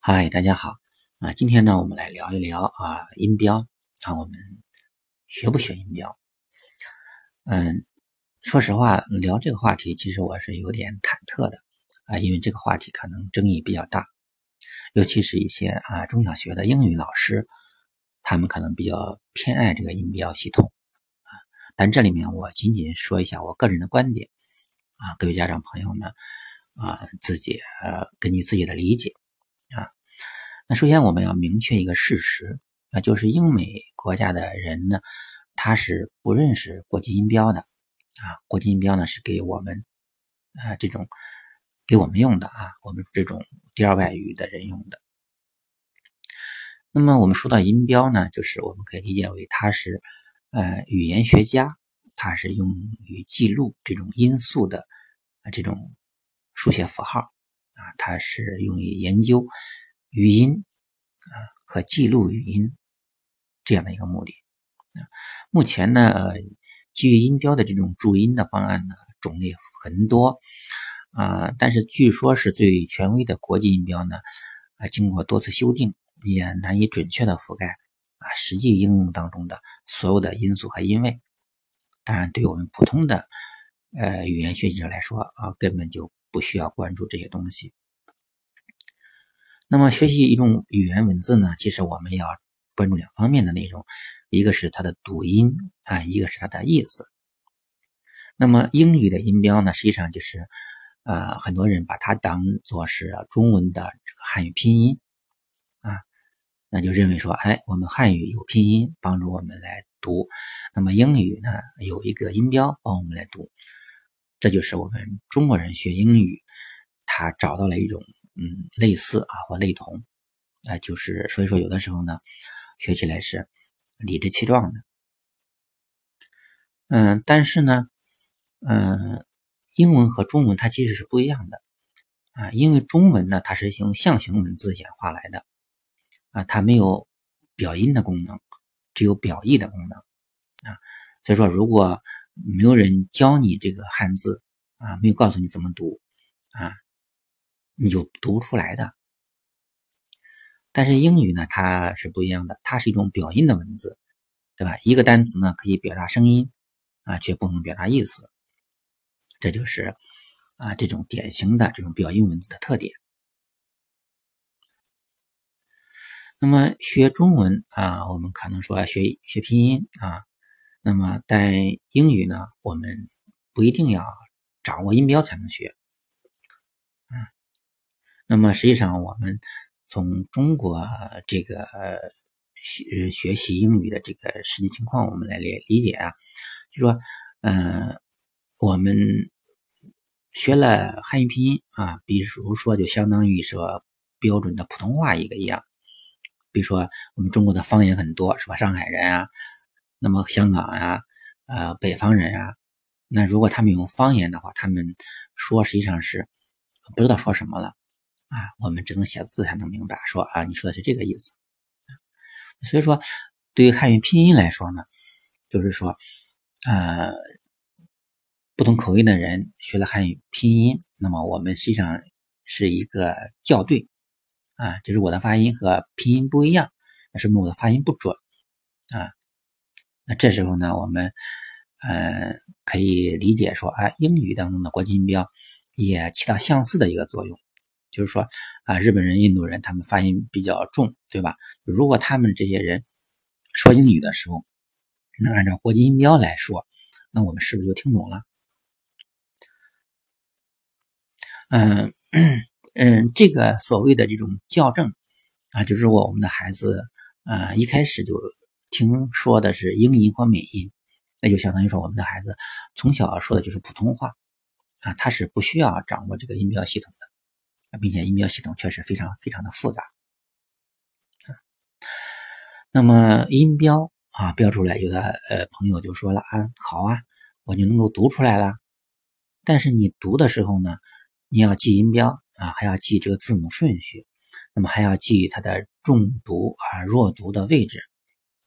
嗨，大家好啊！今天呢，我们来聊一聊啊音标啊，我们学不学音标？嗯，说实话，聊这个话题，其实我是有点忐忑的啊，因为这个话题可能争议比较大，尤其是一些啊中小学的英语老师，他们可能比较偏爱这个音标系统啊。但这里面我仅仅说一下我个人的观点啊，各位家长朋友呢啊，自己呃根据自己的理解。那首先我们要明确一个事实，那就是英美国家的人呢，他是不认识国际音标的啊。国际音标呢是给我们啊这种给我们用的啊，我们这种第二外语的人用的。那么我们说到音标呢，就是我们可以理解为它是呃语言学家，它是用于记录这种音素的啊这种书写符号啊，它是用于研究。语音啊和记录语音这样的一个目的啊，目前呢，基于音标的这种注音的方案呢种类很多啊，但是据说是最权威的国际音标呢啊，经过多次修订也难以准确的覆盖啊实际应用当中的所有的因素和音位。当然，对我们普通的呃语言学习者来说啊，根本就不需要关注这些东西。那么学习一种语言文字呢，其实我们要关注两方面的内容，一个是它的读音啊，一个是它的意思。那么英语的音标呢，实际上就是呃很多人把它当做是中文的这个汉语拼音啊，那就认为说，哎，我们汉语有拼音帮助我们来读，那么英语呢有一个音标帮我们来读，这就是我们中国人学英语，他找到了一种。嗯，类似啊或类同，啊，就是所以说有的时候呢，学起来是理直气壮的。嗯，但是呢，嗯，英文和中文它其实是不一样的啊，因为中文呢它是用象形文字演化来的啊，它没有表音的功能，只有表意的功能啊。所以说，如果没有人教你这个汉字啊，没有告诉你怎么读啊。你就读不出来的，但是英语呢，它是不一样的，它是一种表音的文字，对吧？一个单词呢可以表达声音啊，却不能表达意思，这就是啊这种典型的这种表音文字的特点。那么学中文啊，我们可能说学学拼音啊，那么但英语呢，我们不一定要掌握音标才能学。那么实际上，我们从中国这个学学习英语的这个实际情况，我们来理理解啊，就说，嗯，我们学了汉语拼音啊，比如说就相当于说标准的普通话一个一样。比如说我们中国的方言很多，是吧？上海人啊，那么香港呀，呃，北方人啊，那如果他们用方言的话，他们说实际上是不知道说什么了。啊，我们只能写字才能明白，说啊，你说的是这个意思。所以说，对于汉语拼音来说呢，就是说，呃，不同口音的人学了汉语拼音，那么我们实际上是一个校对啊，就是我的发音和拼音不一样，那说明我的发音不准啊。那这时候呢，我们呃可以理解说，啊，英语当中的国际音标也起到相似的一个作用。就是说啊，日本人、印度人他们发音比较重，对吧？如果他们这些人说英语的时候能按照国际音标来说，那我们是不是就听懂了？嗯嗯，这个所谓的这种校正啊，就是如果我们的孩子啊一开始就听说的是英音或美音，那就相当于说我们的孩子从小说的就是普通话啊，他是不需要掌握这个音标系统的。并且音标系统确实非常非常的复杂，那么音标啊标出来，有的呃朋友就说了啊，好啊，我就能够读出来了。但是你读的时候呢，你要记音标啊，还要记这个字母顺序，那么还要记它的重读啊、弱读的位置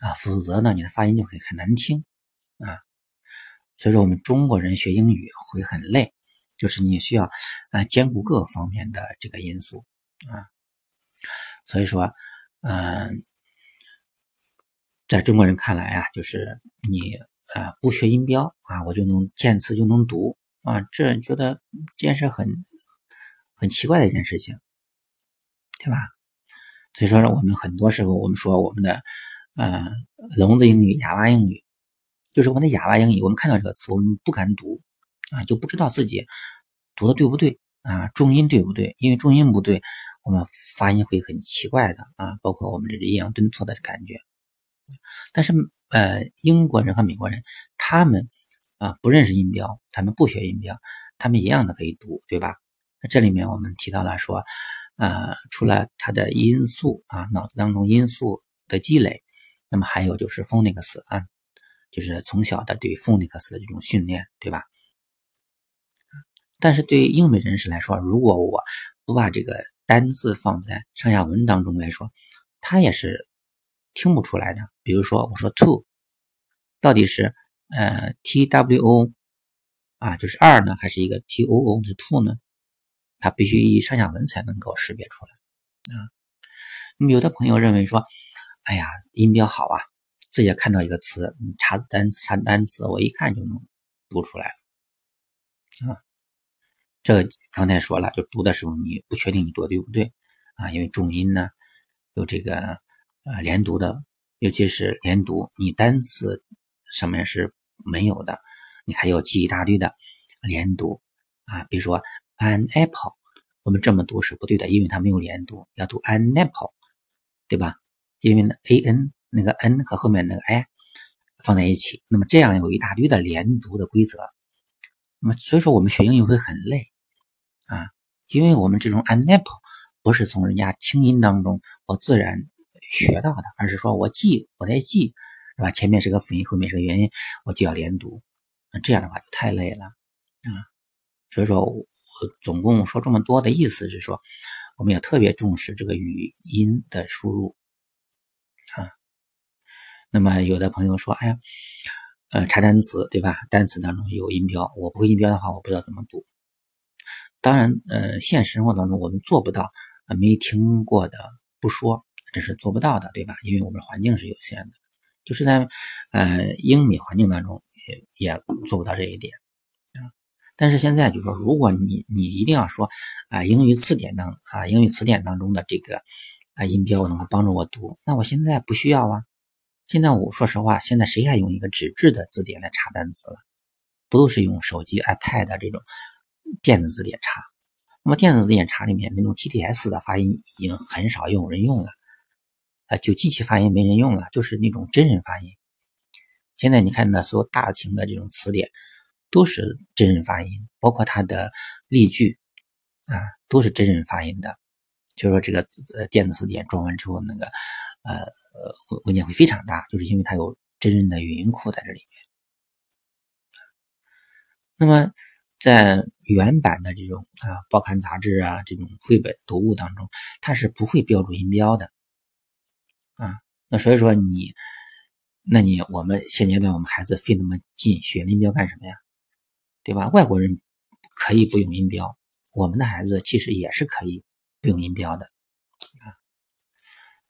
啊，否则呢，你的发音就会很难听啊。所以说，我们中国人学英语会很累。就是你需要啊兼顾各方面的这个因素啊，所以说，嗯，在中国人看来啊，就是你呃不学音标啊，我就能见词就能读啊，这觉得这件事很很奇怪的一件事情，对吧？所以说呢，我们很多时候我们说我们的呃聋子英语、哑巴英语，就是我们的哑巴英语，我们看到这个词，我们不敢读啊，就不知道自己读的对不对。啊，重音对不对？因为重音不对，我们发音会很奇怪的啊，包括我们这个抑扬顿挫的感觉。但是，呃，英国人和美国人他们啊不认识音标，他们不学音标，他们一样的可以读，对吧？那这里面我们提到了说，呃，除了它的音素啊，脑子当中音素的积累，那么还有就是 phonics 啊，就是从小的对 phonics 的这种训练，对吧？但是对于英美人士来说，如果我不把这个单字放在上下文当中来说，他也是听不出来的。比如说，我说 to，到底是呃 t w o 啊，就是二呢，还是一个 t o o 是 to 呢？他必须以上下文才能够识别出来啊。那么有的朋友认为说，哎呀，音标好啊，自己看到一个词，你查单词查单词，我一看就能读出来了啊。这个刚才说了，就读的时候你不确定你读对不对啊？因为重音呢有这个呃连读的，尤其是连读，你单词上面是没有的，你还要记一大堆的连读啊。比如说 an apple，我们这么读是不对的，因为它没有连读，要读 an apple，对吧？因为呢 a n 那个 n 和后面那个 i 放在一起，那么这样有一大堆的连读的规则。那么所以说我们学英语会很累。因为我们这种按 nap 不是从人家听音当中我自然学到的，而是说我记，我在记，是吧？前面是个辅音，后面是个元音，我就要连读，那这样的话就太累了啊。所以说我总共说这么多的意思是说，我们要特别重视这个语音的输入啊。那么有的朋友说，哎呀，呃，查单词对吧？单词当中有音标，我不会音标的话，我不知道怎么读。当然，呃，现实生活当中我们做不到，没听过的不说，这是做不到的，对吧？因为我们环境是有限的，就是在呃英美环境当中也也做不到这一点啊。但是现在就说，如果你你一定要说啊英语词典当啊英语词典当中的这个啊音标能够帮助我读，那我现在不需要啊。现在我说实话，现在谁还用一个纸质的字典来查单词了？不都是用手机、iPad 这种？电子字典查，那么电子字典查里面那种 TTS 的发音已经很少有人用了，啊，就机器发音没人用了，就是那种真人发音。现在你看那所有大型的这种词典都是真人发音，包括它的例句啊，都是真人发音的。就是说这个呃电子词典装完之后，那个呃呃文件会非常大，就是因为它有真人的语音库在这里面。那么。在原版的这种啊报刊杂志啊这种绘本读物当中，它是不会标注音标的啊。那所以说你，那你我们现阶段我们孩子费那么劲学音标干什么呀？对吧？外国人可以不用音标，我们的孩子其实也是可以不用音标的啊。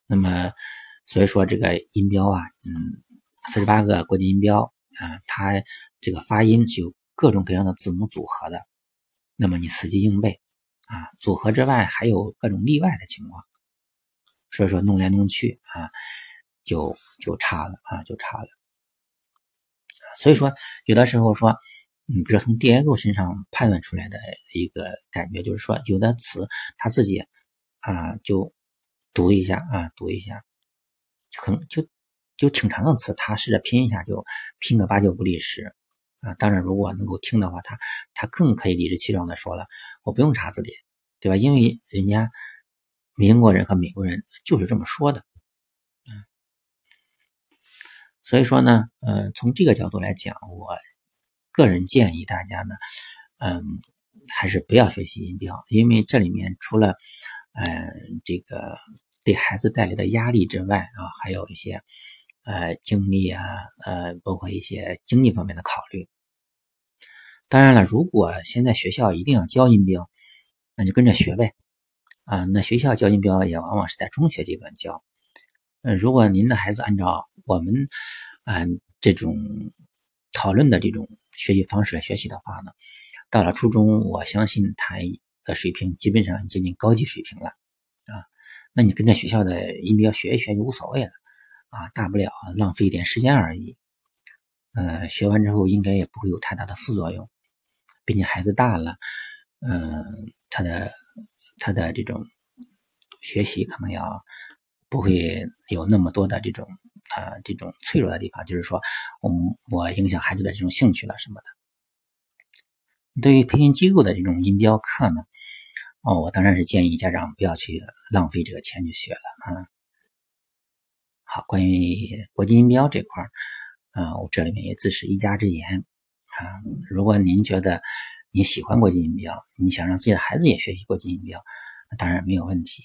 那么所以说这个音标啊，嗯，四十八个国际音标啊，它这个发音就。各种各样的字母组合的，那么你死记硬背啊，组合之外还有各种例外的情况，所以说弄来弄去啊，就就差了啊，就差了。所以说有的时候说，嗯，比如从结构身上判断出来的一个感觉，就是说有的词他自己啊就读一下啊，读一下，很就就挺长的词，他试着拼一下就拼个八九不离十。啊，当然，如果能够听的话，他他更可以理直气壮的说了，我不用查字典，对吧？因为人家英国人和美国人就是这么说的，嗯，所以说呢，呃，从这个角度来讲，我个人建议大家呢，嗯，还是不要学习音标，因为这里面除了，呃，这个给孩子带来的压力之外啊，还有一些。呃，精力啊，呃，包括一些经济方面的考虑。当然了，如果现在学校一定要教音标，那就跟着学呗，啊，那学校教音标也往往是在中学阶段教。呃，如果您的孩子按照我们嗯这种讨论的这种学习方式来学习的话呢，到了初中，我相信他的水平基本上接近高级水平了啊。那你跟着学校的音标学一学就无所谓了啊，大不了浪费一点时间而已。呃，学完之后应该也不会有太大的副作用，毕竟孩子大了，嗯，他的他的这种学习可能要。不会有那么多的这种啊这种脆弱的地方，就是说，我我影响孩子的这种兴趣了什么的。对于培训机构的这种音标课呢，哦，我当然是建议家长不要去浪费这个钱去学了啊。好，关于国际音标这块儿啊，我这里面也自是一家之言啊。如果您觉得你喜欢国际音标，你想让自己的孩子也学习国际音标，当然没有问题。